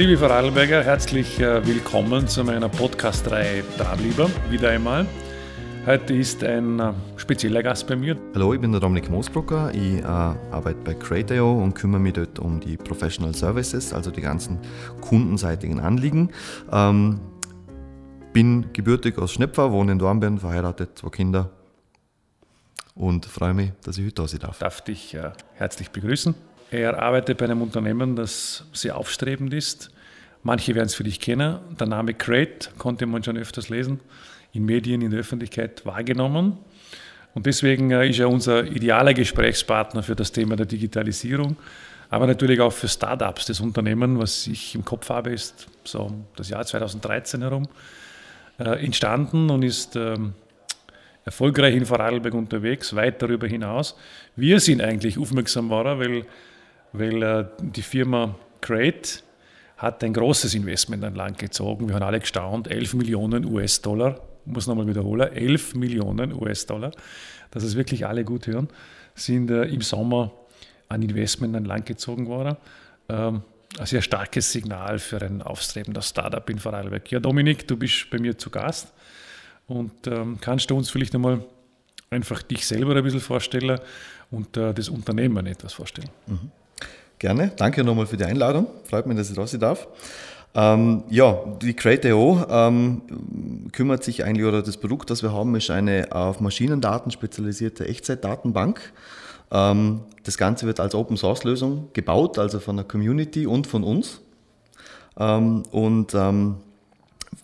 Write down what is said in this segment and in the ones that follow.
Liebe Vorarlberger, herzlich äh, willkommen zu meiner Podcast-Reihe Darlieber, wieder einmal. Heute ist ein äh, spezieller Gast bei mir. Hallo, ich bin der Dominik Moosbrucker. Ich äh, arbeite bei Crate.io und kümmere mich dort um die Professional Services, also die ganzen kundenseitigen Anliegen. Ähm, bin gebürtig aus Schnepfer, wohne in Dornbirn, verheiratet, zwei Kinder und freue mich, dass ich heute da sein darf. Darf dich äh, herzlich begrüßen. Er arbeitet bei einem Unternehmen, das sehr aufstrebend ist. Manche werden es für dich kennen. Der Name Crate konnte man schon öfters lesen, in Medien, in der Öffentlichkeit wahrgenommen. Und deswegen äh, ist er unser idealer Gesprächspartner für das Thema der Digitalisierung, aber natürlich auch für Startups. Das Unternehmen, was ich im Kopf habe, ist so das Jahr 2013 herum äh, entstanden und ist ähm, erfolgreich in Vorarlberg unterwegs, weit darüber hinaus. Wir sind eigentlich aufmerksam geworden, weil weil äh, die Firma Crate hat ein großes Investment an Land gezogen. Wir haben alle gestaunt, 11 Millionen US-Dollar, muss nochmal wiederholen, 11 Millionen US-Dollar, dass es wirklich alle gut hören, sind äh, im Sommer an Investment an Land gezogen worden. Ähm, ein sehr starkes Signal für ein aufstrebender Startup in Vorarlberg. Ja, Dominik, du bist bei mir zu Gast und ähm, kannst du uns vielleicht einmal einfach dich selber ein bisschen vorstellen und äh, das Unternehmen etwas vorstellen? Mhm. Gerne. Danke nochmal für die Einladung. Freut mich, dass ich sein darf. Ähm, ja, die Crate.io ähm, kümmert sich eigentlich, oder das Produkt, das wir haben, ist eine auf Maschinendaten spezialisierte Echtzeitdatenbank. Ähm, das Ganze wird als Open Source Lösung gebaut, also von der Community und von uns. Ähm, und ähm,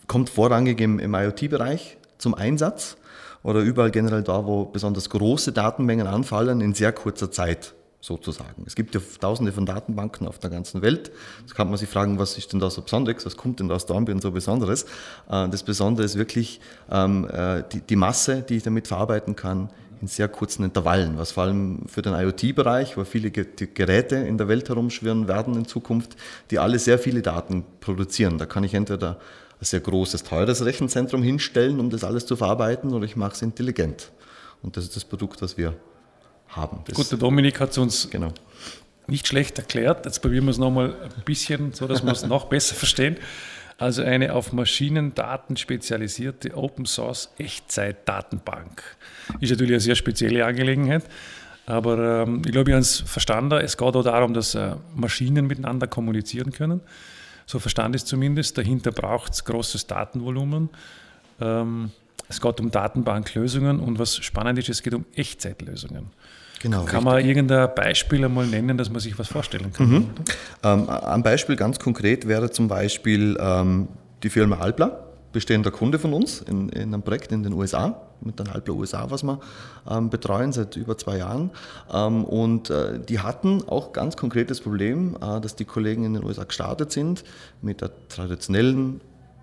kommt vorrangig im, im IoT-Bereich zum Einsatz oder überall generell da, wo besonders große Datenmengen anfallen in sehr kurzer Zeit sozusagen. Es gibt ja tausende von Datenbanken auf der ganzen Welt. Da kann man sich fragen, was ist denn da so besonderes, was kommt denn da aus Dornbirn so Besonderes? Äh, das Besondere ist wirklich ähm, äh, die Masse, die ich damit verarbeiten kann in sehr kurzen Intervallen, was vor allem für den IoT-Bereich, wo viele Geräte in der Welt herumschwirren werden in Zukunft, die alle sehr viele Daten produzieren. Da kann ich entweder ein sehr großes, teures Rechenzentrum hinstellen, um das alles zu verarbeiten, oder ich mache es intelligent. Und das ist das Produkt, was wir haben. Das Gut, der Dominik hat es uns genau. nicht schlecht erklärt. Jetzt probieren wir es nochmal ein bisschen, so dass wir es noch besser verstehen. Also eine auf Maschinendaten spezialisierte Open Source Echtzeit-Datenbank. Ist natürlich eine sehr spezielle Angelegenheit. Aber ähm, ich glaube, ich habe es verstanden. Es geht auch darum, dass äh, Maschinen miteinander kommunizieren können. So verstand ich es zumindest. Dahinter braucht es großes Datenvolumen. Ähm, es geht um Datenbanklösungen und was spannend ist, es geht um Echtzeitlösungen. Genau, kann richtig. man irgendein Beispiel einmal nennen, dass man sich was vorstellen kann? Mhm. Ähm, ein Beispiel ganz konkret wäre zum Beispiel ähm, die Firma Alpla, bestehender Kunde von uns in, in, einem Projekt in den USA, mit den Alpla USA, was wir ähm, betreuen seit über zwei Jahren. Ähm, und äh, die hatten auch ganz konkretes Problem, äh, dass die Kollegen in den USA gestartet sind mit der traditionellen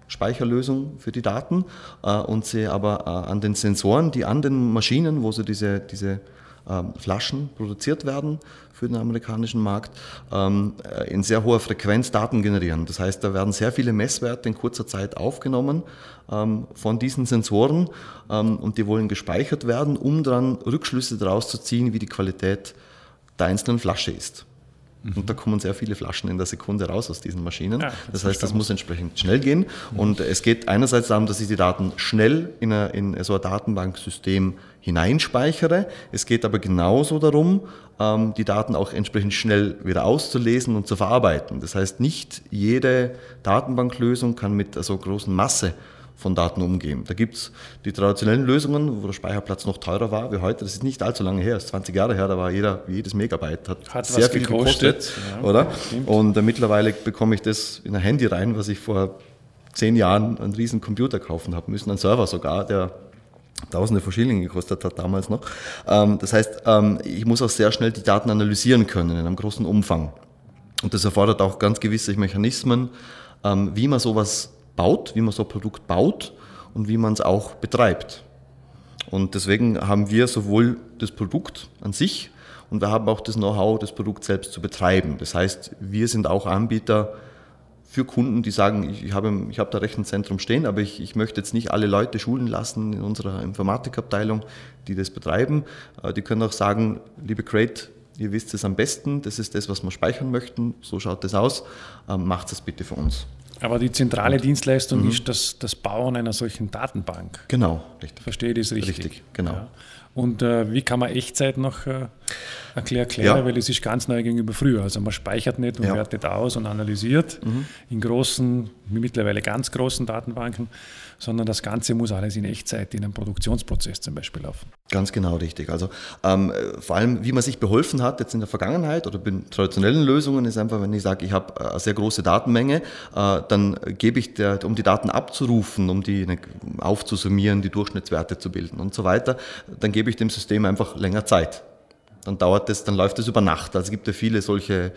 Speicherlösung für die Daten äh, und sie aber äh, an den Sensoren, die an den Maschinen, wo sie diese, diese Flaschen produziert werden für den amerikanischen Markt, ähm, äh, in sehr hoher Frequenz Daten generieren. Das heißt, da werden sehr viele Messwerte in kurzer Zeit aufgenommen ähm, von diesen Sensoren und die wollen gespeichert werden, um dann Rückschlüsse daraus zu ziehen, wie die Qualität der einzelnen Flasche ist. Mhm. Und da kommen sehr viele Flaschen in der Sekunde raus aus diesen Maschinen. Ja, das, das heißt, das muss entsprechend schnell gehen. Und es geht einerseits darum, dass ich die Daten schnell in, eine, in so ein Datenbanksystem hineinspeichere. Es geht aber genauso darum, ähm, die Daten auch entsprechend schnell wieder auszulesen und zu verarbeiten. Das heißt, nicht jede Datenbanklösung kann mit so großen Masse von Daten umgehen. Da gibt es die traditionellen Lösungen, wo der Speicherplatz noch teurer war wie heute. Das ist nicht allzu lange her, das ist 20 Jahre her, da war jeder, jedes Megabyte hat, hat sehr viel gekostet, gekostet ja, oder? Und äh, mittlerweile bekomme ich das in ein Handy rein, was ich vor zehn Jahren einen riesen Computer kaufen habe müssen, einen Server sogar, der Tausende von Schilling gekostet hat damals noch. Ähm, das heißt, ähm, ich muss auch sehr schnell die Daten analysieren können in einem großen Umfang. Und das erfordert auch ganz gewisse Mechanismen, ähm, wie man sowas baut, wie man so ein Produkt baut und wie man es auch betreibt. Und deswegen haben wir sowohl das Produkt an sich und wir haben auch das Know-how, das Produkt selbst zu betreiben. Das heißt, wir sind auch Anbieter für Kunden, die sagen, ich, habe, ich habe da Rechenzentrum stehen, aber ich, ich möchte jetzt nicht alle Leute schulen lassen in unserer Informatikabteilung, die das betreiben. Äh, die können auch sagen, liebe Crate, ihr wisst es am besten, das ist das, was wir speichern möchten, so schaut das aus, ähm, macht es bitte für uns. Aber die zentrale Und, Dienstleistung mhm. ist das, das Bauen einer solchen Datenbank. Genau, richtig. Verstehe ich das richtig? Richtig, genau. Ja. Und äh, wie kann man Echtzeit noch äh, erklären? Ja. Weil es ist ganz neu gegenüber früher. Also man speichert nicht und ja. wertet aus und analysiert mhm. in großen, mittlerweile ganz großen Datenbanken, sondern das Ganze muss alles in Echtzeit in einem Produktionsprozess zum Beispiel laufen. Ganz genau richtig. Also ähm, vor allem, wie man sich beholfen hat jetzt in der Vergangenheit oder bei traditionellen Lösungen, ist einfach, wenn ich sage, ich habe äh, eine sehr große Datenmenge, äh, dann gebe ich, der, um die Daten abzurufen, um die ne, aufzusummieren, die Durchschnittswerte zu bilden und so weiter, dann gebe ich dem System einfach länger Zeit. Dann dauert es, dann läuft es über Nacht. Also es gibt ja viele solche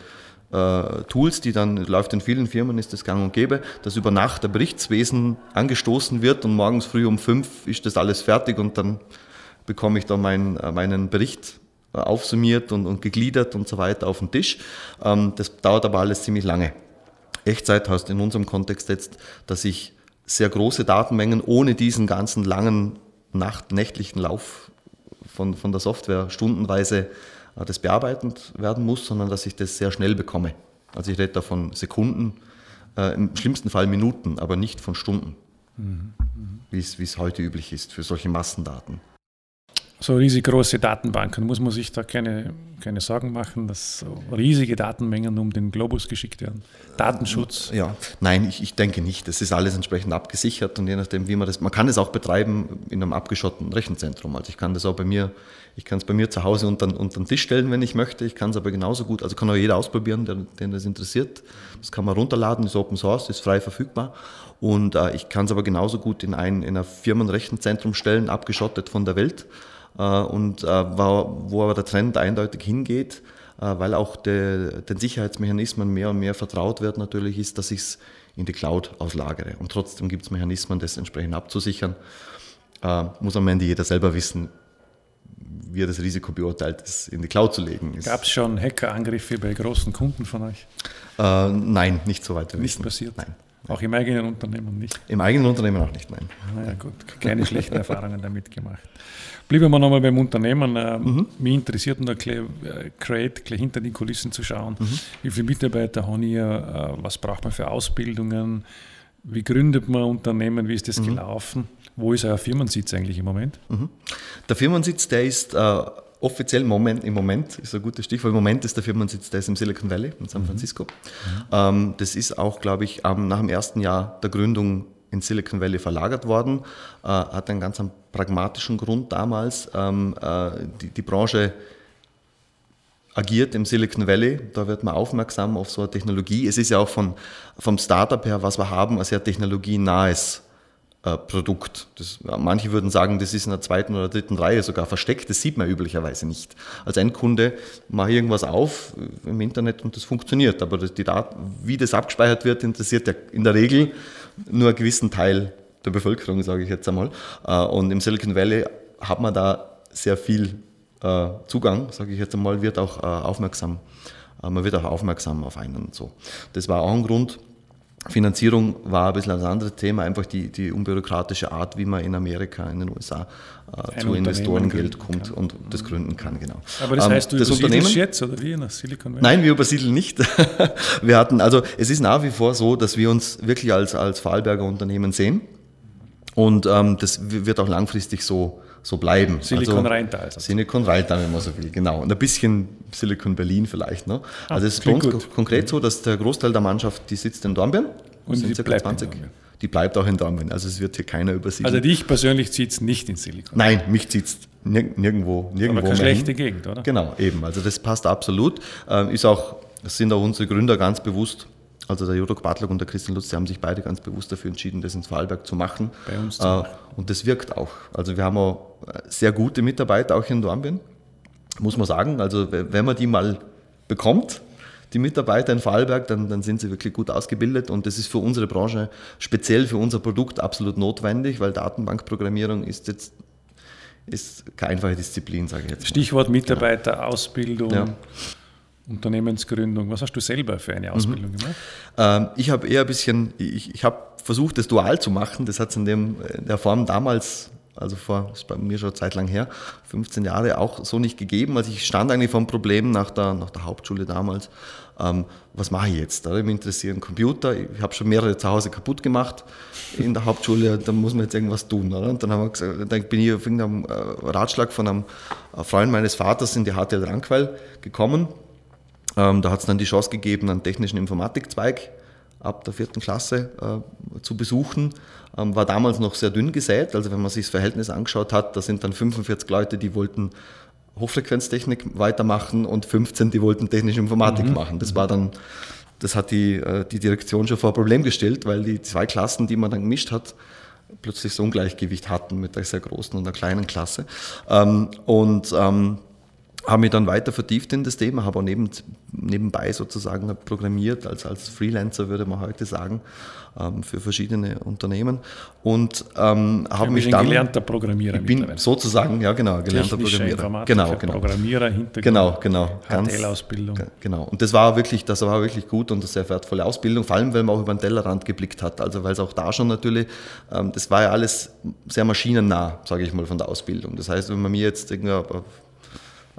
äh, Tools, die dann läuft in vielen Firmen, ist das gang und gäbe, dass über Nacht der Berichtswesen angestoßen wird und morgens früh um fünf ist das alles fertig und dann bekomme ich da mein, äh, meinen Bericht äh, aufsummiert und, und, gegliedert und so weiter auf den Tisch. Ähm, das dauert aber alles ziemlich lange. Echtzeit heißt in unserem Kontext jetzt, dass ich sehr große Datenmengen ohne diesen ganzen langen Nacht, nächtlichen Lauf von, von der Software stundenweise äh, das bearbeitet werden muss, sondern dass ich das sehr schnell bekomme. Also ich rede da von Sekunden, äh, im schlimmsten Fall Minuten, aber nicht von Stunden, mhm. wie es heute üblich ist für solche Massendaten so riesig große Datenbanken, muss man sich da keine, keine Sorgen machen, dass so riesige Datenmengen um den Globus geschickt werden. Datenschutz? Ja, nein, ich, ich denke nicht. Das ist alles entsprechend abgesichert und je nachdem, wie man das, man kann es auch betreiben in einem abgeschotteten Rechenzentrum. Also ich kann das auch bei mir, ich kann es bei mir zu Hause unter, unter den Tisch stellen, wenn ich möchte. Ich kann es aber genauso gut, also kann auch jeder ausprobieren, der, den das interessiert. Das kann man runterladen, ist Open Source, ist frei verfügbar. Und äh, ich kann es aber genauso gut in ein in ein Firmenrechenzentrum stellen, abgeschottet von der Welt. Äh, und äh, wo aber der Trend eindeutig hingeht, äh, weil auch de, den Sicherheitsmechanismen mehr und mehr vertraut wird, natürlich ist, dass ich es in die Cloud auslagere. Und trotzdem gibt es Mechanismen, das entsprechend abzusichern. muss am Ende jeder selber wissen, wie er das Risiko beurteilt, es in die Cloud zu legen. Gab es schon Hackerangriffe bei großen Kunden von euch? Äh, nein, nicht so weit. Nicht wissen. passiert? Nein. Auch im eigenen Unternehmen nicht? Im eigenen Unternehmen auch nicht, nein. Na ja, gut, keine schlechten Erfahrungen damit gemacht. Bleiben wir nochmal beim Unternehmen. Äh, mhm. Mich interessiert gleich, äh, Create, hinter die Kulissen zu schauen. Mhm. Wie viele Mitarbeiter haben ihr? Äh, was braucht man für Ausbildungen? Wie gründet man Unternehmen? Wie ist das mhm. gelaufen? Wo ist euer Firmensitz eigentlich im Moment? Mhm. Der Firmensitz, der ist äh, offiziell Moment, im Moment, ist ein gutes Stichwort, im Moment ist der Firmensitz, der ist im Silicon Valley in San mhm. Francisco. Mhm. Ähm, das ist auch, glaube ich, nach dem ersten Jahr der Gründung in Silicon Valley verlagert worden. Äh, hat einen ganz pragmatischen Grund damals. Ähm, äh, die, die, Branche agiert im Silicon Valley, da wird man aufmerksam auf so eine Technologie. Es ist ja auch von, vom Startup her, was wir haben, ein sehr technologienahes Produkt. Das, manche würden sagen, das ist in der zweiten oder dritten Reihe sogar versteckt. Das sieht man üblicherweise nicht. Als Endkunde mache ich irgendwas auf im Internet und das funktioniert. Aber die Daten, wie das abgespeichert wird, interessiert ja in der Regel nur einen gewissen Teil der Bevölkerung, sage ich jetzt einmal. Äh, und im Silicon Valley hat man da sehr viel äh, Zugang, sage ich jetzt einmal, wird auch aufmerksam. Man wird auch aufmerksam auf einen und so. Das war auch ein Grund, Finanzierung war ein bisschen ein anderes Thema, einfach die, die unbürokratische Art, wie man in Amerika, in den USA äh, zu Investorengeld kommt kann. und das gründen kann, genau. Aber das ähm, heißt, du das Unternehmen jetzt oder wie nach Silicon Valley? Nein, wir übersiedeln nicht. wir hatten, also es ist nach wie vor so, dass wir uns wirklich als, als Vorarlberger Unternehmen sehen und ähm, das wird auch langfristig so so bleiben. Silicon also, Rheintal. Also. Silicon Rheintal, wenn man so will, genau. Und ein bisschen Silicon Berlin vielleicht. Ne? Ah, also es ist bei uns gut. konkret so, dass der Großteil der Mannschaft, die sitzt in Dornbirn. Und die bleibt 20. in Die bleibt auch in Dornbirn. Also es wird hier keiner übersiedeln. Also dich persönlich zieht es nicht in Silicon Nein, mich zieht es nirgendwo, nirgendwo Aber keine schlechte hin. Gegend, oder? Genau, eben. Also das passt absolut. Ähm, ist auch, das sind auch unsere Gründer ganz bewusst also der Jurok Bartlock und der Christian Lutz, die haben sich beide ganz bewusst dafür entschieden, das ins Vorarlberg zu machen. Bei uns zu machen. Und das wirkt auch. Also wir haben auch äh, sehr gute Mitarbeiter auch in Dornbirn, muss man sagen. Also wenn man die mal bekommt, die Mitarbeiter in Vorarlberg, dann, dann sind sie wirklich gut ausgebildet und das ist für unsere Branche, speziell für unser Produkt, absolut notwendig, weil Datenbankprogrammierung ist jetzt ist keine einfache Disziplin, sage ich jetzt. Mal. Stichwort Mitarbeiterausbildung. Ja. Unternehmensgründung. Was hast du selber für eine Ausbildung mhm. gemacht? Ähm, ich habe eher ein bisschen, ich, ich habe versucht, das dual zu machen. Das hat es in, in der Form damals also vor, ist bei mir schon Zeit lang her, 15 Jahre auch so nicht gegeben. Also ich stand eigentlich vor einem Problem nach der, nach der Hauptschule damals. Ähm, was mache ich jetzt? Da mich interessieren Computer. Ich habe schon mehrere zu Hause kaputt gemacht in der Hauptschule. Da muss man jetzt irgendwas tun. Oder? Und dann, haben wir gesagt, dann bin ich auf irgendeinem äh, Ratschlag von einem Freund meines Vaters in die HTL Rankwell gekommen. Ähm, da hat es dann die Chance gegeben, einen technischen Informatikzweig ab der vierten Klasse äh, zu besuchen. Ähm, war damals noch sehr dünn gesät, also wenn man sich das Verhältnis angeschaut hat, da sind dann 45 Leute, die wollten Hochfrequenztechnik weitermachen und 15, die wollten technische Informatik mhm. machen. Das war dann, das hat die, äh, die Direktion schon vor ein Problem gestellt, weil die zwei Klassen, die man dann gemischt hat, plötzlich so ein Ungleichgewicht hatten mit der sehr großen und der kleinen Klasse. Ähm, und ähm, habe mich dann weiter vertieft in das Thema, habe auch neben, nebenbei sozusagen programmiert, als, als Freelancer würde man heute sagen, ähm, für verschiedene Unternehmen und ähm, habe mich dann... gelernter Programmierer Ich bin sozusagen, ja genau, gelernter Programmierer. Genau, genau. Programmierer, Hintergrund, genau, genau, HTL-Ausbildung. Genau, und das war wirklich, das war wirklich gut und eine sehr wertvolle Ausbildung, vor allem, weil man auch über den Tellerrand geblickt hat, also weil es auch da schon natürlich, ähm, das war ja alles sehr maschinennah, sage ich mal, von der Ausbildung. Das heißt, wenn man mir jetzt irgendeine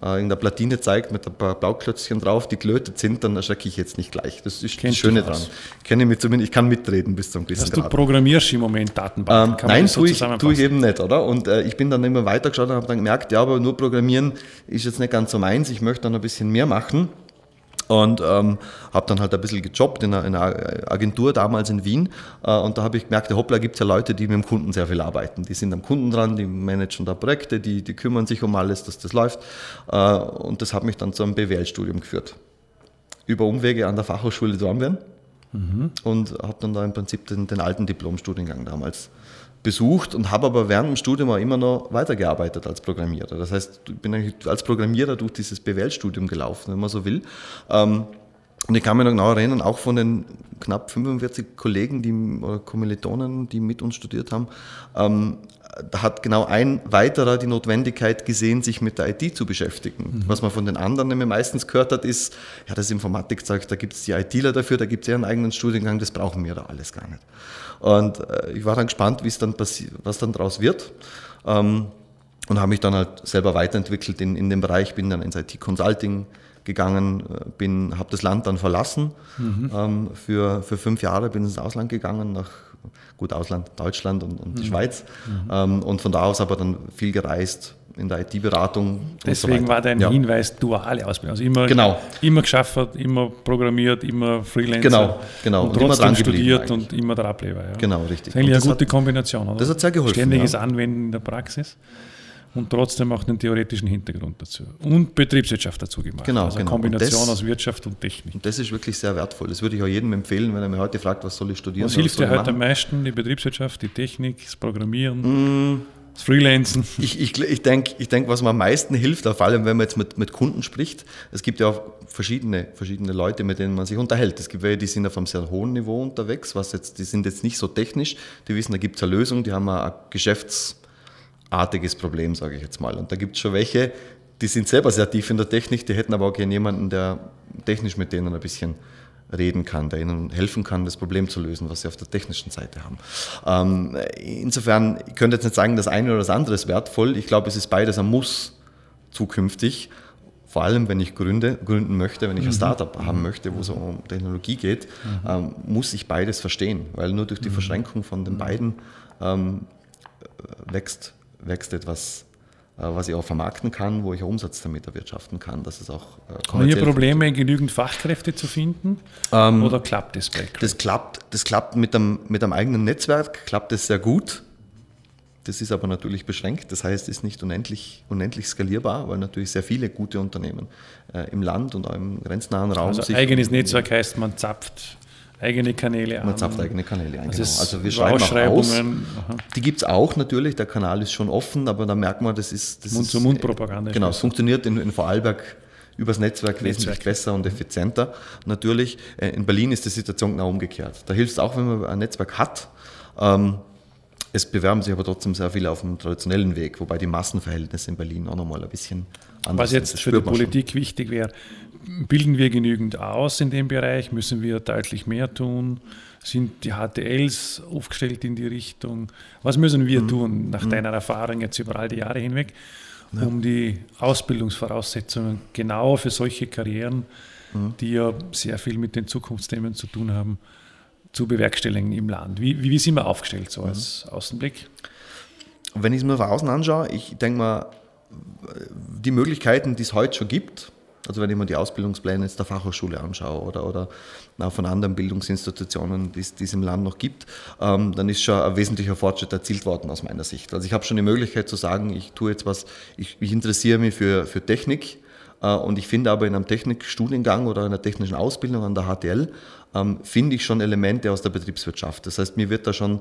äh, in der Platine zeigt mit ein paar Blauklötzchen drauf, die gelötet sind, dann erschrecke ich jetzt nicht gleich. Das ist Kennt das Schöne dran. Ich kenne mich zumindest, ich kann mitreden bis zum gewissen Grad. Du programmierst im Moment Datenbanken? Ähm, nein, so tue, ich, tue ich eben nicht, oder? Und äh, ich bin dann immer weitergeschaut und habe dann gemerkt, ja, aber nur programmieren ist jetzt nicht ganz so meins, ich möchte dann ein bisschen mehr machen. Und ähm, habe dann halt ein bisschen gejobbt in einer, in einer Agentur damals in Wien. Äh, und da habe ich gemerkt, hoppla, gibt es ja Leute, die mit dem Kunden sehr viel arbeiten. Die sind am Kunden dran, die managen da Projekte, die, die kümmern sich um alles, dass das läuft. Äh, und das hat mich dann zu einem BWL-Studium geführt. Über Umwege an der Fachhochschule Dornbirn. Mhm. Und habe dann da im Prinzip den, den alten Diplomstudiengang damals besucht und habe aber während dem Studium auch immer noch weitergearbeitet als Programmierer. Das heißt, ich bin als Programmierer durch dieses BWL-Studium gelaufen, wenn man so will. Ähm, und ich kann mich noch genau erinnern, auch von den knapp 45 Kollegen die, oder Kommilitonen, die mit uns studiert haben, ähm, hat genau ein weiterer die Notwendigkeit gesehen, sich mit der IT zu beschäftigen. Mhm. Was man von den anderen nämlich meistens gehört hat, ist, ja, das Informatikzeug, da gibt es die ITler dafür, da gibt es einen eigenen Studiengang, das brauchen wir da alles gar nicht. Und äh, ich war dann gespannt, wie es dann passiert, was dann daraus wird. Ähm, und habe mich dann halt selber weiterentwickelt in, in dem Bereich, bin dann ins IT-Consulting gegangen, äh, bin, habe das Land dann verlassen mhm. ähm, für, für fünf Jahre, bin ins Ausland gegangen, nach gut Ausland, Deutschland und, und die mhm. Schweiz. Mhm. Ähm, und von da aus aber dann viel gereist, in der IT-Beratung. Deswegen so war dein ja. Hinweis duale Ausbildung. Also immer, genau. immer geschafft, immer programmiert, immer Freelancer. Genau, genau. Und, und trotzdem studiert und immer der Ableber. Ja. Genau, richtig. Das ist eigentlich eine gute hat, Kombination. Oder? Das hat sehr geholfen. Ständiges ja. Anwenden in der Praxis und trotzdem auch den theoretischen Hintergrund dazu. Und Betriebswirtschaft dazu gemacht. Genau, also genau. Kombination das, aus Wirtschaft und Technik. Und das ist wirklich sehr wertvoll. Das würde ich auch jedem empfehlen, wenn er mir heute fragt, was soll ich studieren. Was hilft dir heute am meisten? Die Betriebswirtschaft, die Technik, das Programmieren? Mm. Das Freelancen. Ich, ich, ich denke, ich denk, was mir am meisten hilft, vor allem wenn man jetzt mit, mit Kunden spricht, es gibt ja auch verschiedene, verschiedene Leute, mit denen man sich unterhält. Es gibt welche, die sind auf einem sehr hohen Niveau unterwegs, was jetzt, die sind jetzt nicht so technisch, die wissen, da gibt es eine Lösung, die haben ein geschäftsartiges Problem, sage ich jetzt mal. Und da gibt es schon welche, die sind selber sehr tief in der Technik, die hätten aber auch gerne jemanden, der technisch mit denen ein bisschen reden kann, der ihnen helfen kann, das Problem zu lösen, was sie auf der technischen Seite haben. Ähm, insofern, ich könnte jetzt nicht sagen, das eine oder das andere ist wertvoll. Ich glaube, es ist beides ein Muss zukünftig. Vor allem, wenn ich gründe, gründen möchte, wenn ich ein mhm. Startup haben möchte, wo es um Technologie geht, mhm. ähm, muss ich beides verstehen, weil nur durch die mhm. Verschränkung von den beiden ähm, wächst, wächst etwas äh, was ich auch vermarkten kann, wo ich Umsatz damit erwirtschaften kann, dass es auch äh, Haben ihr Probleme, genügend Fachkräfte zu finden? Ähm, oder klappt das bei Das klappt, das klappt mit einem, mit einem eigenen Netzwerk, klappt es sehr gut. Das ist aber natürlich beschränkt, das heißt, es ist nicht unendlich, unendlich skalierbar, weil natürlich sehr viele gute Unternehmen äh, im Land und auch im grenznahen Raum also. Eigenes Netzwerk heißt, man zapft eigene Kanäle an. Man zapft eigene Kanäle ein, also, genau. also wir schreiben auch aus. Die gibt es auch natürlich, der Kanal ist schon offen, aber da merkt man, das ist... Das Mund-zu-Mund-Propaganda. Genau, es funktioniert in, in Vorarlberg übers Netzwerk, Netzwerk wesentlich besser und effizienter. Natürlich, äh, in Berlin ist die Situation genau umgekehrt. Da hilft es auch, wenn man ein Netzwerk hat. Ähm, Es bewerben sich aber trotzdem sehr viele auf dem traditionellen Weg, wobei die Massenverhältnisse in Berlin auch nochmal ein bisschen. Was jetzt für die Politik schon. wichtig wäre, bilden wir genügend aus in dem Bereich? Müssen wir deutlich mehr tun? Sind die HTLs aufgestellt in die Richtung? Was müssen wir mhm. tun, nach mhm. deiner Erfahrung jetzt über all die Jahre hinweg, ja. um die Ausbildungsvoraussetzungen genau für solche Karrieren, mhm. die ja sehr viel mit den Zukunftsthemen zu tun haben, zu bewerkstelligen im Land? Wie, wie sind wir aufgestellt, so als mhm. Außenblick? Wenn ich es mir von außen anschaue, ich denke mal, die Möglichkeiten, die es heute schon gibt, also wenn ich mir die Ausbildungspläne jetzt der Fachhochschule anschaue oder, oder von anderen Bildungsinstitutionen, die, die es im Land noch gibt, ähm, dann ist schon ein wesentlicher Fortschritt erzielt worden aus meiner Sicht. Also ich habe schon die Möglichkeit zu sagen, ich tue jetzt was, ich, ich interessiere mich für, für Technik äh, und ich finde aber in einem Technikstudiengang oder einer technischen Ausbildung an der HTL, ähm, finde ich schon Elemente aus der Betriebswirtschaft. Das heißt, mir wird da schon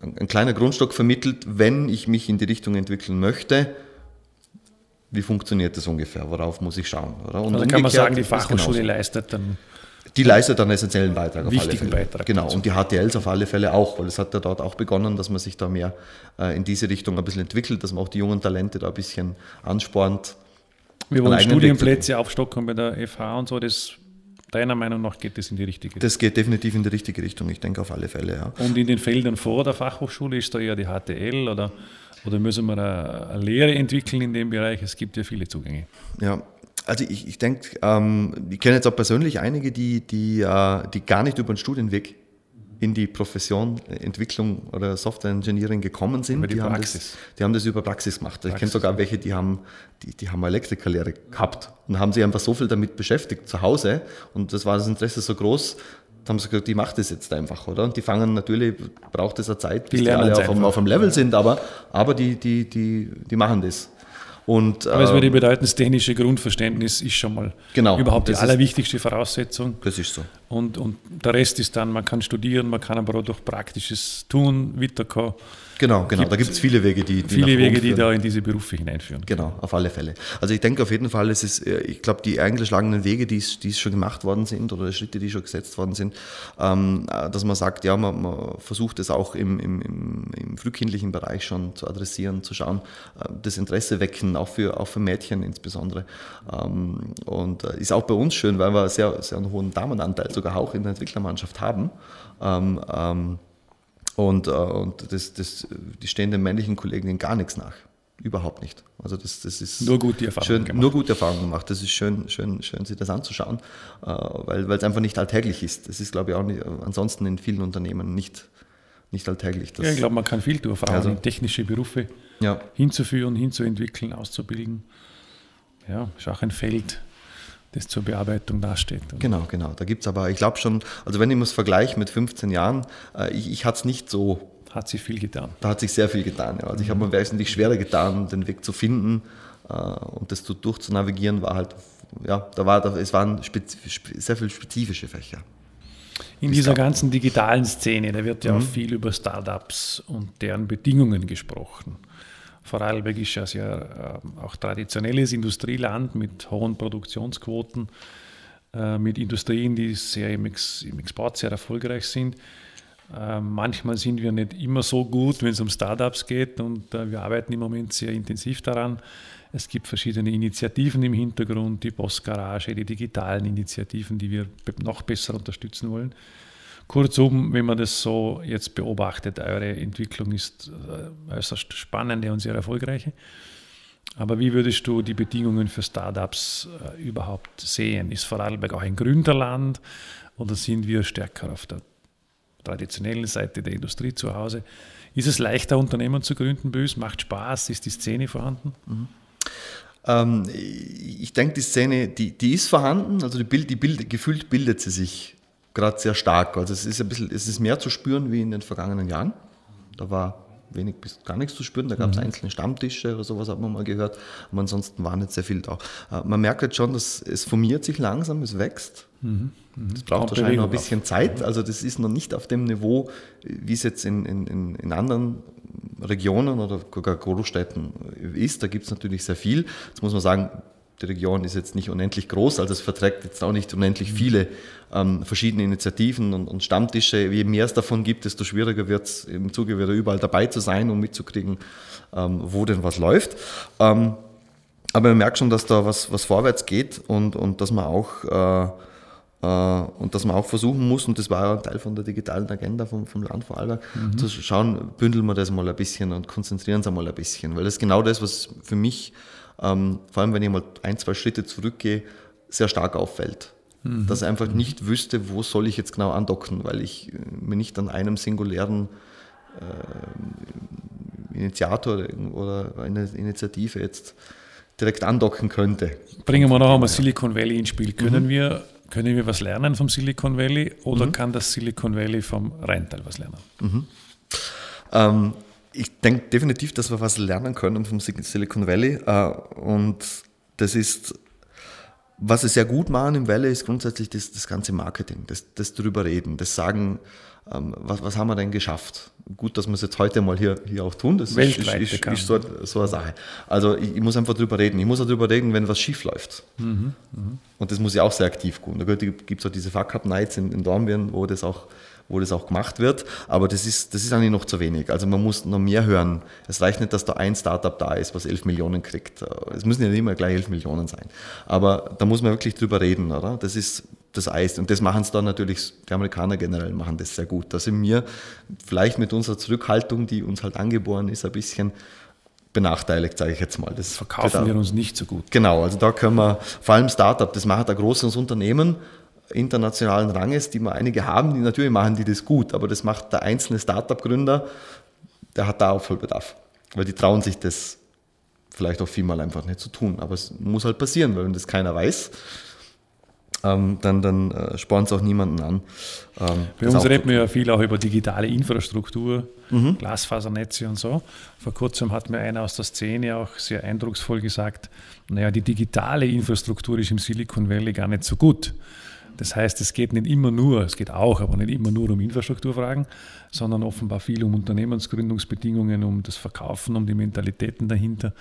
ein, ein kleiner Grundstock vermittelt, wenn ich mich in die Richtung entwickeln möchte, wie funktioniert das ungefähr? Worauf muss ich schauen? Oder? Und also kann man sagen, die Fachhochschule leistet dann. Die leistet einen essentiellen Beitrag auf alle Fälle. Beitrag. Genau, und die HTLs auf alle Fälle auch, weil es hat ja dort auch begonnen, dass man sich da mehr äh, in diese Richtung ein bisschen entwickelt, dass man auch die jungen Talente da ein bisschen anspornt. Wir wollen Studienplätze aufstocken bei der FH und so, das Deiner Meinung nach geht das in die richtige Richtung? Das geht definitiv in die richtige Richtung, ich denke auf alle Fälle, ja. Und in den Feldern vor der Fachhochschule ist da eher die HTL oder oder müssen wir eine, Lehre entwickeln in dem Bereich? Es gibt ja viele Zugänge. Ja, also ich, ich denke, ähm, ich kenne jetzt auch persönlich einige, die, die, äh, die gar nicht über den Studienweg in die Profession Entwicklung oder Software Engineering gekommen sind. Über die, die Praxis. Haben das, die haben das über Praxis gemacht. Praxis. Ich kenne sogar welche, die haben, die, die haben Elektrikerlehre gehabt und haben sich einfach so viel damit beschäftigt zu Hause und das war das Interesse so groß, haben sie gesagt, die macht das jetzt einfach, oder? Und die fangen natürlich, braucht es eine Zeit, bis die, die alle auf auf einem, Level sind, aber, aber die, die, die, die machen das. Und, aber es würde ähm, bedeuten, das technische Grundverständnis ist schon mal genau, überhaupt die allerwichtigste Voraussetzung. Das ist so. Und, und der Rest ist dann, man kann studieren, man kann aber auch durch praktisches Tun weiterkommen. Genau, genau. Gibt da gibt es viele Wege, die, die viele Wege, die da in diese Berufe hineinführen. Genau, auf alle Fälle. Also ich denke auf jeden Fall, es ist, äh, ich glaube, die eingeschlagenen Wege, die, die schon gemacht worden sind oder Schritte, die schon gesetzt worden sind, ähm, äh, dass man sagt, ja, man, man versucht es auch im, im, im, frühkindlichen Bereich schon zu adressieren, zu schauen, äh, das Interesse wecken, auch für, auch für Mädchen insbesondere. Ähm, und ist auch bei uns schön, weil wir sehr, sehr einen hohen Damenanteil sogar auch in der Entwicklermannschaft haben. Ähm, ähm und, äh, und das, das, die stehen den männlichen Kollegen gar nichts nach. Überhaupt nicht. Also das, das ist nur gute Erfahrungen gemacht. Nur gute Erfahrungen gemacht. Das ist schön, schön, schön, sich das anzuschauen, äh, weil, weil es einfach nicht alltäglich ist. Das ist, glaube ich, auch nicht, ansonsten in vielen Unternehmen nicht, nicht alltäglich. ja, ich glaube, man kann viel durch, Frauen also, in technische Berufe ja. hinzuführen, hinzuentwickeln, auszubilden. Ja, ist auch ein Feld, das zur Bearbeitung dasteht. Genau, genau. Da gibt es aber, ich glaube schon, also wenn ich es vergleiche mit 15 Jahren, äh, ich, ich hatte es nicht so. Hat sich viel getan. Da hat sich sehr viel getan. Ja. Also ich habe mir wesentlich schwerer getan, den Weg zu finden äh, und das durchzunavigieren, war halt, ja, da war, es waren sehr viele spezifische Fächer. In dieser ganzen digitalen Szene, da wird ja mhm. auch viel über Startups und deren Bedingungen gesprochen. Vorarlberg ist ja sehr äh, auch traditionelles Industrieland mit hohen Produktionsquoten, äh, mit Industrien, die sehr im, Ex im Export sehr erfolgreich sind. Äh, manchmal sind wir nicht immer so gut, wenn es um Startups geht und äh, wir arbeiten im Moment sehr intensiv daran. Es gibt verschiedene Initiativen im Hintergrund, die Postgarage, die digitalen Initiativen, die wir noch besser unterstützen wollen. Kurzum, wenn man das so jetzt beobachtet, eure Entwicklung ist äh, äußerst spannende und sehr erfolgreiche. Aber wie würdest du die Bedingungen für Startups äh, überhaupt sehen? Ist Vorarlberg auch ein Gründerland oder sind wir stärker auf der traditionellen Seite der Industrie zu Hause? Ist es leichter, Unternehmen zu gründen bei Macht Spaß? Ist die Szene vorhanden? Mhm. Ähm, ich denke, die Szene, die, die ist vorhanden, also die Bild, die Bild, gefühlt bildet sie sich gerade sehr stark. Also es ist ein bisschen, es ist mehr zu spüren wie in den vergangenen Jahren. Da war wenig bis gar nichts zu spüren. Da gab es mhm. einzelne Stammtische oder sowas, hat man mal gehört. Aber ansonsten war nicht sehr viel da. Äh, man merkt jetzt schon, dass es formiert sich langsam, es wächst. Mhm. Mhm. Es braucht wahrscheinlich noch ein bisschen Zeit. Also das ist noch nicht auf dem Niveau, wie es jetzt in, in, in anderen Regionen oder Großstädten ist. Da gibt es natürlich sehr viel. Jetzt muss man sagen, die Region ist jetzt nicht unendlich groß, also es verträgt jetzt auch nicht unendlich viele ähm, verschiedene Initiativen und, und, Stammtische. Je mehr es davon gibt, desto schwieriger wird es im Zuge wieder überall dabei zu sein und mitzukriegen, ähm, wo denn was läuft. Ähm, aber man merkt schon, dass da was, was vorwärts geht und, und dass man auch äh, äh, und dass man auch versuchen muss, und das war ja ein Teil von der digitalen Agenda vom, vom Land Vorarlberg, mhm. zu schauen, bündeln wir das mal ein bisschen und konzentrieren es mal ein bisschen. Weil das ist genau das, was für mich ähm, vor allem wenn ich mal ein, zwei Schritte zurückgehe, sehr stark auffällt. Mhm. Dass ich einfach nicht wüsste, wo soll ich jetzt genau andocken, weil ich äh, mir nicht an einem singulären äh, Initiator oder eine Initiative jetzt direkt andocken könnte. Bringen wir noch einmal Silicon Valley ins Spiel. Können, mhm. wir, können wir was lernen vom Silicon Valley oder mhm. kann das Silicon Valley vom Rheintal was lernen? Mhm. Ähm, ich denke definitiv, dass wir was lernen können vom Silicon Valley. Äh, und das ist, was sie sehr gut machen im Valley, ist grundsätzlich das, das ganze Marketing, das, das drüber reden, das sagen, ähm, was, was haben wir denn geschafft? Gut, dass wir es jetzt heute mal hier, hier auch tun, das Weltweit ist, ist, ist so, so, eine Sache. Also ich, ich, muss einfach drüber reden. Ich muss auch drüber reden, wenn was schief läuft. Mhm, mh. Und das muss ich auch sehr aktiv tun. Da gibt es auch diese Fuck-Up-Nights in, in Dornbirn, wo das auch wo das auch gemacht wird. Aber das ist, das ist eigentlich noch zu wenig. Also man muss noch mehr hören. Es reicht nicht, dass da ein Startup da ist, was 11 Millionen kriegt. Es müssen ja nicht immer gleich 11 Millionen sein. Aber da muss man wirklich drüber reden, oder? Das ist das Eis. Und das machen es dann natürlich, die Amerikaner generell machen das sehr gut. Da sind wir vielleicht mit unserer Zurückhaltung, die uns halt angeboren ist, ein bisschen benachteiligt, sage ich jetzt mal. Das verkaufen wir uns nicht so gut. Genau, also da können wir, vor allem Startup, das macht ein großes Unternehmen, internationalen Ranges, die wir einige haben, die natürlich machen die das gut, aber das macht der einzelne Startup-Gründer, der hat da Aufholbedarf, weil die trauen sich das vielleicht auch vielmal einfach nicht zu tun. Aber es muss halt passieren, weil wenn das keiner weiß, ähm, dann, dann äh, spornt es auch niemanden an. Ähm, Bei uns reden wir ja viel auch über digitale Infrastruktur, mhm. Glasfasernetze und so. Vor kurzem hat mir einer aus der Szene auch sehr eindrucksvoll gesagt, naja, die digitale Infrastruktur ist im Silicon Valley gar nicht so gut. Das heißt, es geht nicht immer nur, es geht auch, aber nicht immer nur um Infrastrukturfragen, sondern offenbar viel um Unternehmensgründungsbedingungen, um das Verkaufen, um die Mentalitäten dahinter.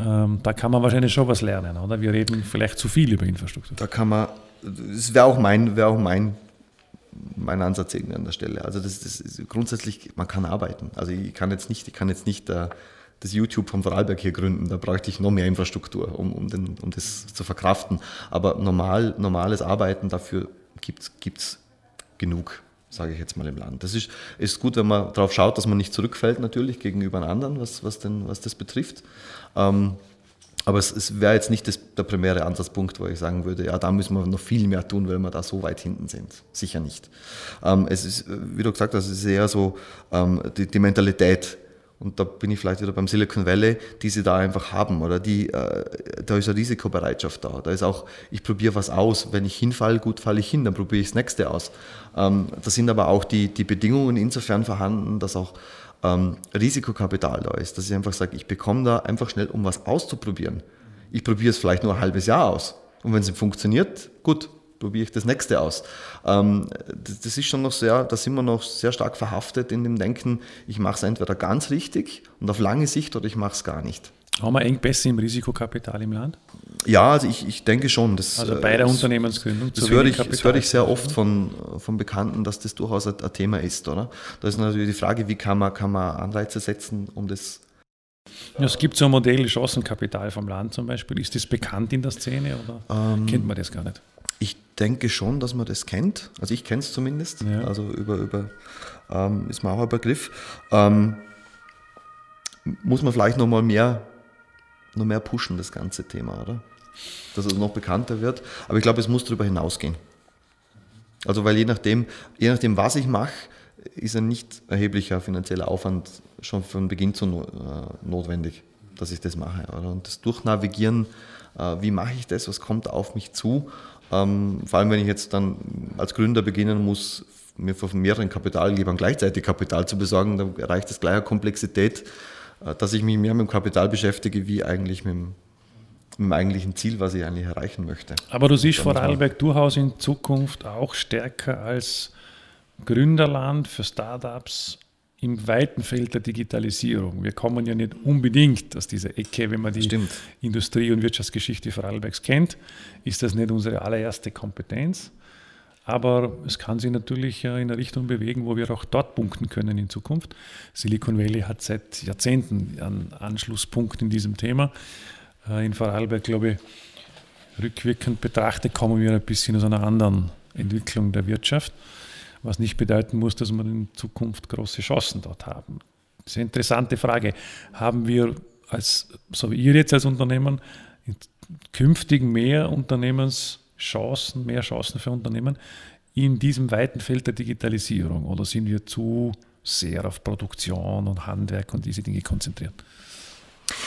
Ähm, da kann man wahrscheinlich schon was lernen, oder? Wir reden vielleicht zu viel über Infrastruktur. Da kann man, das wäre auch mein, wäre auch mein, mein Ansatz irgendwie an der Stelle. Also das, das grundsätzlich, man kann arbeiten. Also ich kann jetzt nicht, ich kann jetzt nicht äh, das YouTube vom Vorarlberg hier gründen. Da bräuchte ich noch mehr Infrastruktur, um, um, den, um das zu verkraften. Aber normal, normales Arbeiten dafür gibt es genug, sage ich jetzt mal im Land. Das ist, ist gut, wenn man darauf schaut, dass man nicht zurückfällt natürlich gegenüber anderen, was, was, denn, was das betrifft. Ähm, aber es, es wäre jetzt nicht das, der primäre Ansatzpunkt, wo ich sagen würde, ja, da müssen wir noch viel mehr tun, weil wir da so weit hinten sind. Sicher nicht. Ähm, es ist, wie du gesagt hast, es ist eher so ähm, die, die Mentalität, und da bin ich vielleicht wieder beim Silicon Valley, die sie da einfach haben. Oder die, äh, da ist eine Risikobereitschaft da. Da ist auch, ich probiere was aus. Wenn ich hinfalle, gut falle ich hin, dann probiere ich das nächste aus. Ähm, da sind aber auch die, die Bedingungen insofern vorhanden, dass auch ähm, Risikokapital da ist. Dass ich einfach sage, ich bekomme da einfach schnell, um was auszuprobieren. Ich probiere es vielleicht nur ein halbes Jahr aus. Und wenn es funktioniert, gut, probiere ich das nächste aus. Ähm, das, ist schon noch sehr, da sind wir noch sehr stark verhaftet in dem Denken, ich mache es entweder ganz richtig und auf lange Sicht oder ich mache es gar nicht. Haben wir Engpässe im Risikokapital im Land? Ja, also ich, ich denke schon. Das, also bei der das, Unternehmensgründung. Das höre, ich, das höre ich sehr oft von, von Bekannten, dass das durchaus ein, ein Thema ist. Oder? Da ist natürlich die Frage, wie kann man, kann man Anreize setzen, um das ja, es gibt so ein Modell Chancenkapital vom Land zum Beispiel. Ist das bekannt in der Szene oder ähm, kennt man das gar nicht? Ich denke schon, dass man das kennt. Also ich kenne es zumindest. Ja. Also über, über ähm, ist mir auch ein Begriff. Ähm, muss man vielleicht noch mal mehr, noch mehr pushen, das ganze Thema, oder? Dass es noch bekannter wird. Aber ich glaube, es muss darüber hinausgehen. Also weil je nachdem, je nachdem was ich mache, ist ein nicht erheblicher finanzieller Aufwand schon von Beginn zu äh, notwendig, dass ich das mache. Oder? Und das Durchnavigieren, äh, wie mache ich das, was kommt auf mich zu ähm, vor allem, wenn ich jetzt dann als Gründer beginnen muss, mir von mehreren Kapitalgebern gleichzeitig Kapital zu besorgen, dann erreicht das gleiche Komplexität, äh, dass ich mich mehr mit dem Kapital beschäftige, wie eigentlich mit dem, mit dem eigentlichen Ziel, was ich eigentlich erreichen möchte. Aber du siehst Vorarlberg durchaus in Zukunft auch stärker als Gründerland für Startups im weiten Feld der Digitalisierung. Wir kommen ja nicht unbedingt aus dieser Ecke, wenn man die Stimmt. Industrie- und Wirtschaftsgeschichte Vorarlbergs kennt, ist das nicht unsere allererste Kompetenz. Aber es kann sich natürlich in eine Richtung bewegen, wo wir auch dort punkten können in Zukunft. Silicon Valley hat seit Jahrzehnten einen Anschlusspunkt in diesem Thema. Äh, in Vorarlberg, glaube ich, rückwirkend betrachtet, kommen wir ein bisschen aus einer anderen Entwicklung der Wirtschaft was nicht bedeuten muss, dass wir in Zukunft große Chancen dort haben. Das ist eine interessante Frage. Haben wir, als, so wie ihr jetzt als Unternehmen, künftig mehr Unternehmenschancen, mehr Chancen für Unternehmen in diesem weiten Feld der Digitalisierung oder sind wir zu sehr auf Produktion und Handwerk und diese Dinge konzentriert?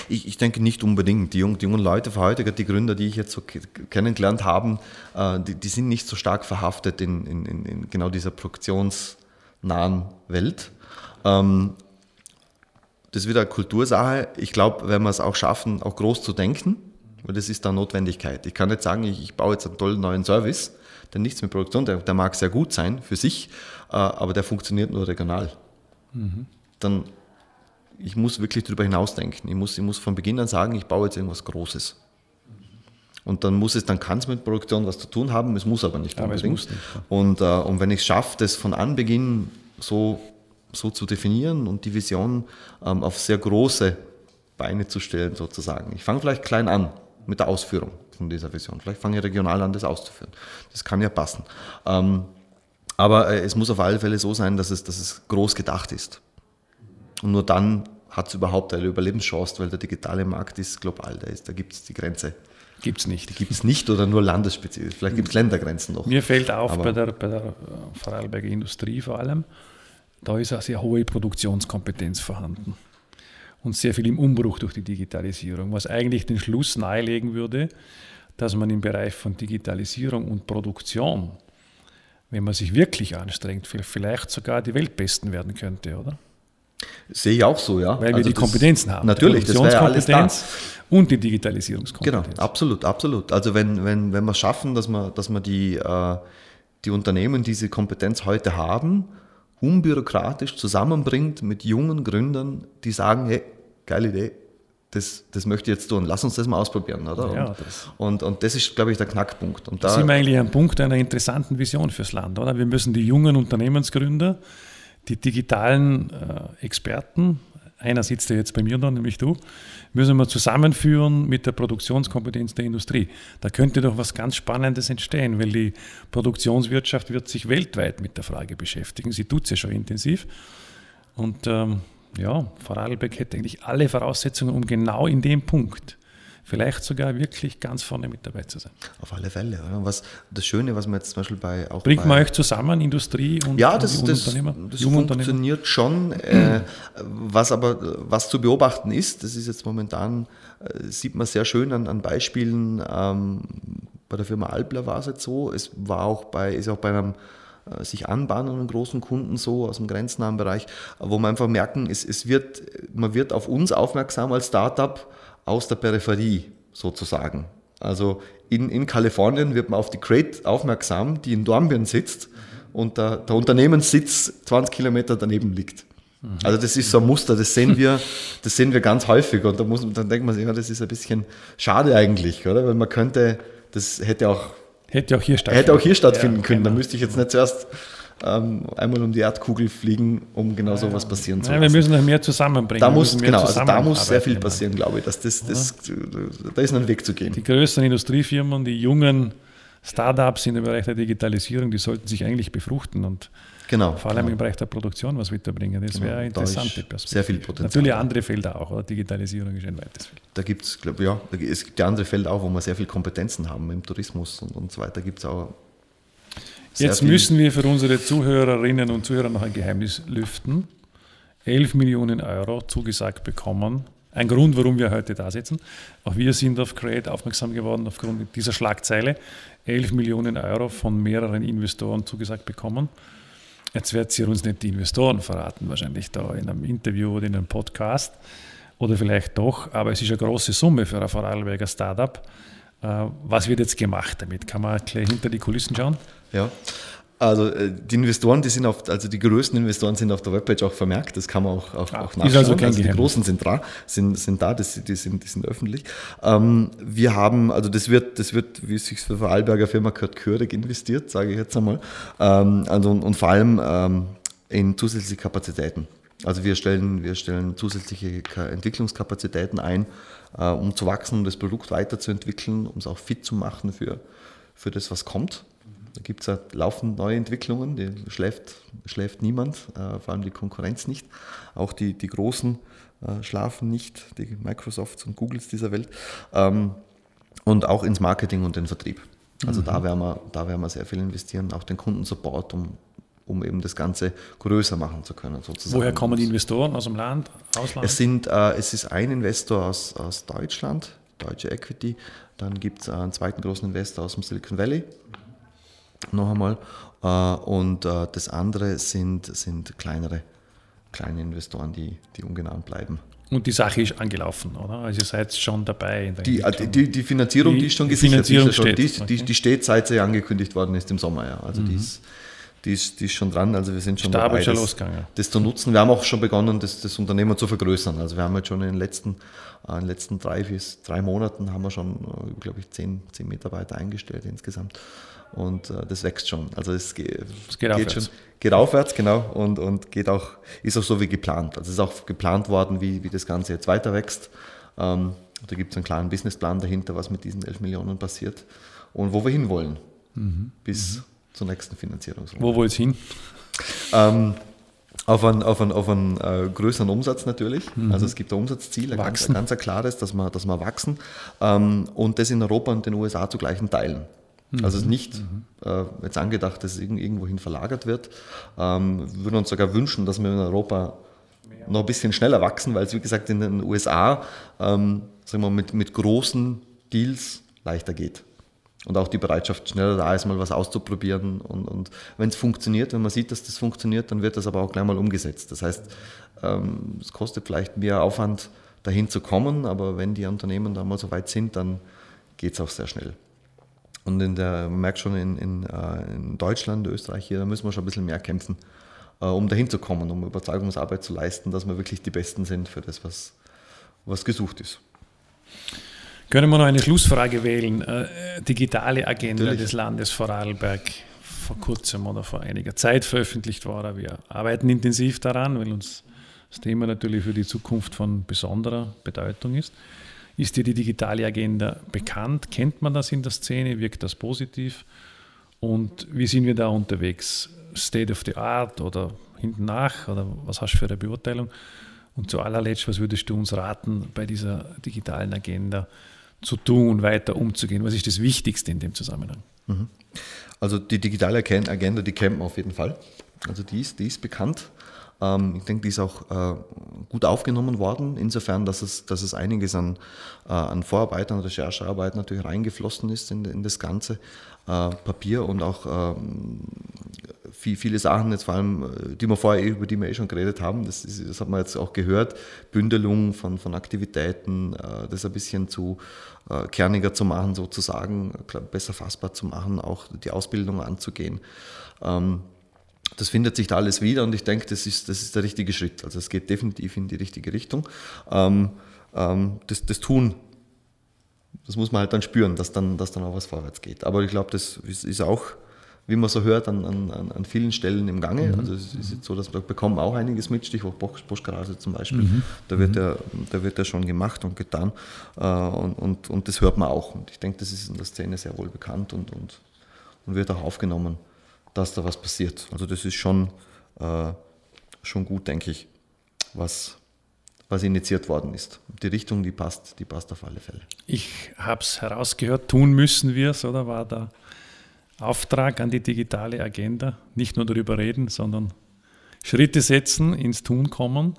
Ich, ich, denke nicht unbedingt. Die jungen, die jungen Leute von heute, die Gründer, die ich jetzt so kennengelernt habe, äh, die, die, sind nicht so stark verhaftet in, in, in genau dieser produktionsnahen Welt. Ähm, das ist wieder eine Kultursache. Ich glaube, wenn wir es auch schaffen, auch groß zu denken, weil das ist da Notwendigkeit. Ich kann nicht sagen, ich, ich baue jetzt einen tollen neuen Service, der nichts mit Produktion, der, der mag sehr gut sein für sich, äh, aber der funktioniert nur regional. Mhm. Dann ich muss wirklich darüber hinausdenken. Ich muss, ich muss von Beginn an sagen, ich baue jetzt irgendwas Großes. Und dann muss es, dann kann es mit Produktion was zu tun haben, es muss aber nicht aber unbedingt. Nicht, und, äh, und wenn ich es schaffe, das von Anbeginn so, so zu definieren und die Vision ähm, auf sehr große Beine zu stellen, sozusagen. Ich fange vielleicht klein an mit der Ausführung von dieser Vision. Vielleicht fange ich regional an, das auszuführen. Das kann ja passen. Ähm, aber äh, es muss auf alle Fälle so sein, dass es, dass es groß gedacht ist. Und nur dann hat es überhaupt eine Überlebenschance, weil der digitale Markt ist global, da, da gibt es die Grenze. Gibt es nicht. Die gibt es nicht oder nur landesspezifisch. Vielleicht gibt es Ländergrenzen noch. Mir fällt auf bei der, bei der Vorarlberger Industrie vor allem, da ist eine sehr hohe Produktionskompetenz vorhanden. Und sehr viel im Umbruch durch die Digitalisierung, was eigentlich den Schluss nahelegen würde, dass man im Bereich von Digitalisierung und Produktion, wenn man sich wirklich anstrengt, vielleicht sogar die Weltbesten werden könnte, oder? Sehe ich auch so, ja. Weil wir also die Kompetenzen haben. Natürlich, das wäre ja alles da. Und die Digitalisierungskompetenz. Genau, absolut, absolut. Also wenn, wenn, wenn wir es schaffen, dass wir, dass wir die, äh, die Unternehmen diese Kompetenz heute haben, unbürokratisch zusammenbringt mit jungen Gründern, die sagen, hey, geile Idee, das, das möchte ich jetzt tun. Lass uns das mal ausprobieren, oder? Ja, und, das. Und, und das ist, glaube ich, der Knackpunkt. Und da sind wir eigentlich am Punkt einer interessanten Vision fürs Land, oder? Wir müssen die jungen Unternehmensgründer die digitalen äh, Experten, einer sitzt ja jetzt bei mir da, nämlich du, müssen wir zusammenführen mit der Produktionskompetenz der Industrie. Da könnte doch was ganz Spannendes entstehen, weil die Produktionswirtschaft wird sich weltweit mit der Frage beschäftigen. Sie tut es ja schon intensiv. Und ähm, ja, Vorarlberg hätte eigentlich alle Voraussetzungen, um genau in dem Punkt vielleicht sogar wirklich ganz vorne mit dabei zu sein. Auf alle Fälle. Oder? Was, das Schöne, was man jetzt zum Beispiel bei auch Bringt man euch zusammen, Industrie und, ja, das, und das, das funktioniert schon. Äh, was aber was zu beobachten ist, das ist jetzt momentan, äh, sieht man sehr schön an, an Beispielen. Ähm, bei der Firma Alpler war es jetzt so. Es war auch bei, ist auch bei einem äh, sich anbahnenden großen Kunden so aus dem grenznahen Bereich, wo man einfach merken, es, es wird, man wird auf uns aufmerksam als Startup aus der Peripherie sozusagen. Also in, in Kalifornien wird man auf die Crate aufmerksam, die in Dornbirn sitzt und der, der Unternehmenssitz 20 Kilometer daneben liegt. Also das ist so ein Muster, das sehen wir, das sehen wir ganz häufig und da muss, dann denkt man sich, ja, das ist ein bisschen schade eigentlich, oder? Weil man könnte, das hätte auch, hätte auch hier stattfinden, hätte auch hier stattfinden ja, können. Genau. Da müsste ich jetzt nicht zuerst ähm, einmal um die Erdkugel fliegen, um genau so was passieren zu lassen. Ja, wir müssen noch mehr zusammenbringen. Da muss, genau, also da muss sehr viel passieren, glaube ich. Dass das, das, da ist noch ein Weg zu gehen. Die größten Industriefirmen, die jungen Startups in dem Bereich der Digitalisierung, die sollten sich eigentlich befruchten und genau, vor allem genau. im Bereich der Produktion was weiterbringen. Das genau, wäre eine interessante Perspektive. Sehr viel Potenzial. Natürlich andere Felder auch, oder? Digitalisierung ist ein weites Feld. Da gibt es, glaube ja, es gibt ja andere Felder auch, wo wir sehr viel Kompetenzen haben, im Tourismus und, und so weiter gibt es auch Jetzt müssen wir für unsere Zuhörerinnen und Zuhörer noch ein Geheimnis lüften. 11 Millionen Euro zugesagt bekommen. Ein Grund, warum wir heute da sitzen. Auch wir sind auf Create aufmerksam geworden aufgrund dieser Schlagzeile. 11 Millionen Euro von mehreren Investoren zugesagt bekommen. Jetzt wird sie uns nicht die Investoren verraten, wahrscheinlich da in einem Interview oder in einem Podcast. Oder vielleicht doch, aber es ist eine große Summe für ein Vorarlberger Startup. Äh, was wird jetzt gemacht damit? Kann man gleich hinter die Kulissen schauen? Ja. Also äh, die Investoren, die sind auf, also die größten Investoren sind auf der Webpage auch vermerkt, das kann man auch, auch, ah, auch nachschauen. Also, also die großen sind da, sind, sind da, das, die, sind, die sind öffentlich. Ähm, wir haben, also das wird, das wird, wie es sich für Vorarlberger Firma gehört, gehörig investiert, sage ich jetzt einmal. Ähm, also, und, und vor allem ähm, in zusätzliche Kapazitäten. Also wir stellen, wir stellen zusätzliche Entwicklungskapazitäten ein, äh, um zu wachsen, um das Produkt weiterzuentwickeln, um es auch fit zu machen für, für das, was kommt. Da gibt es ja laufend neue Entwicklungen, die schläft, schläft niemand, äh, vor allem die Konkurrenz nicht. Auch die, die Großen äh, schlafen nicht, die Microsofts und Googles dieser Welt. Ähm, und auch ins Marketing und den Vertrieb. Also mhm. da, werden wir, da werden wir sehr viel investieren, auch den Kundensupport, um, um eben das Ganze größer machen zu können. Sozusagen. Woher kommen die Investoren? Aus dem Land, Ausland? Es, sind, äh, es ist ein Investor aus, aus Deutschland, Deutsche Equity. Dann gibt es einen zweiten großen Investor aus dem Silicon Valley noch einmal. Äh, und äh, das andere sind, sind kleinere, kleine Investoren, die, die ungenannt bleiben. Und die Sache ist angelaufen, oder? Also ihr seid schon dabei. die, äh, die, die, Finanzierung, die, die ist schon gesichert. Finanzierung die, steht. Die, okay. die, steht, seit sie angekündigt worden ist im Sommer. Ja. Also mhm. die, ist, die, ist, die ist schon dran. Also wir sind schon dabei, schon das, das, zu nutzen. Wir haben auch schon begonnen, das, das Unternehmen zu vergrößern. Also wir haben jetzt schon in den letzten, in den letzten drei, bis drei Monaten haben wir schon, glaube ich, zehn, zehn Mitarbeiter eingestellt insgesamt und äh, das wächst schon. Also es, geht, es geht, geht schon, geht aufwärts, genau, und, und geht auch, ist auch so wie geplant. Also es ist auch geplant worden, wie, wie das Ganze jetzt weiter wächst. Ähm, da gibt es einen klaren Businessplan dahinter, was mit diesen 11 Millionen passiert und wo wir hinwollen mhm. bis mhm. Zur nächsten Finanzierungsrunde. Wo wollt ihr hin? Ähm, auf einen, auf einen, auf einen äh, größeren Umsatz natürlich. Mhm. Also es gibt ein Umsatzziel, ein ganz, ganz ein klares, dass wir, dass wir wachsen. Ähm, und das in Europa und den USA zu gleichen Teilen. Mhm. Also es ist nicht mhm. äh, jetzt angedacht, dass es irgendwohin verlagert wird. Ähm, wir würden uns sogar wünschen, dass wir in Europa noch ein bisschen schneller wachsen, weil es wie gesagt in den USA ähm, sagen wir, mit, mit großen Deals leichter geht. Und auch die Bereitschaft schneller da ist, mal was auszuprobieren. Und, und wenn es funktioniert, wenn man sieht, dass das funktioniert, dann wird das aber auch gleich mal umgesetzt. Das heißt, ähm, es kostet vielleicht mehr Aufwand, dahin zu kommen, aber wenn die Unternehmen da mal so weit sind, dann geht es auch sehr schnell. Und in der, man merkt schon in, in, äh, in Deutschland, Österreich hier, da müssen wir schon ein bisschen mehr kämpfen, äh, um dahin zu kommen, um Überzeugungsarbeit zu leisten, dass wir wirklich die Besten sind für das, was, was gesucht ist. Können wir noch eine Schlussfrage wählen? Äh, digitale Agenda Natürlich. des Landes Vorarlberg vor kurzem oder vor einiger Zeit veröffentlicht war. Wir arbeiten intensiv daran, weil uns das Thema natürlich für die Zukunft von besonderer Bedeutung ist. Ist dir die digitale Agenda bekannt? Kennt man das in der Szene? Wirkt das positiv? Und wie sind wir da unterwegs? State of the Art oder hinten nach? Oder was hast du für eine Beurteilung? Und zu allerletzt, was würdest du uns raten, bei dieser digitalen Agenda zu tun, weiter umzugehen? Was ist das Wichtigste in dem Zusammenhang? Mhm. Also die digitale Agenda, die kennt man auf jeden Fall. Also die ist, die ist bekannt. Ähm, ich denke, die ist auch äh, gut aufgenommen worden, insofern, dass es, dass es einiges an, äh, an Vorarbeit, an Recherchearbeit natürlich reingeflossen ist in, in das ganze Papier und auch ähm, viel, viele Sachen, jetzt vor allem, die wir vorher, über die wir eh schon geredet haben, das, ist, das hat man jetzt auch gehört, Bündelung von, von Aktivitäten, das ein bisschen zu kerniger zu machen, sozusagen, besser fassbar zu machen, auch die Ausbildung anzugehen. Ähm, das findet sich da alles wieder und ich denke, das ist, das ist der richtige Schritt. Also es geht definitiv in die richtige Richtung. Ähm, ähm, das, das Tun, das muss man halt dann spüren, dass dann, dass dann auch was vorwärts geht. Aber ich glaube, das ist auch, wie man so hört, an, an, an vielen Stellen im Gange. Mhm. Also es ist jetzt so, dass wir bekommen auch einiges mit, Stichwort Boschgarage zum Beispiel. Mhm. Da, wird mhm. ja, da wird ja schon gemacht und getan äh, und, und, und das hört man auch. Und ich denke, das ist in der Szene sehr wohl bekannt und, und, und wird auch aufgenommen dass da was passiert. Also das ist schon, äh, schon gut, denke ich, was, was initiiert worden ist. Die Richtung, die passt, die passt auf alle Fälle. Ich habe es herausgehört, tun müssen wir es, oder war der Auftrag an die digitale Agenda, nicht nur darüber reden, sondern Schritte setzen, ins Tun kommen.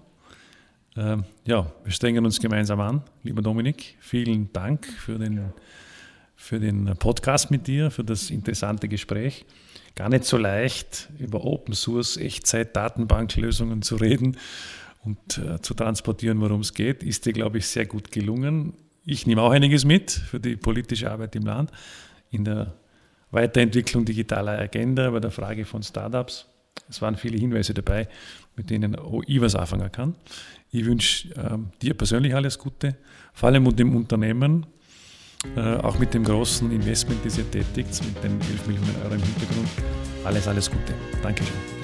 Ähm, ja, wir strengen uns gemeinsam an. Lieber Dominik, vielen Dank für den, für den Podcast mit dir, für das interessante Gespräch gar nicht so leicht, über Open Source Echtzeit-Datenbanklösungen zu reden und äh, zu transportieren, worum es geht, ist dir, glaube ich, sehr gut gelungen. Ich nehme auch einiges mit für die politische Arbeit im Land. In der Weiterentwicklung digitaler Agenda, bei der Frage von Startups. Es waren viele Hinweise dabei, mit denen auch ich was anfangen kann. Ich wünsche äh, dir persönlich alles Gute, vor allem und dem Unternehmen, äh, auch mit dem großen Investment, das ihr tätigt, mit den 11 Millionen Euro im Hintergrund. Alles, alles Gute. Dankeschön.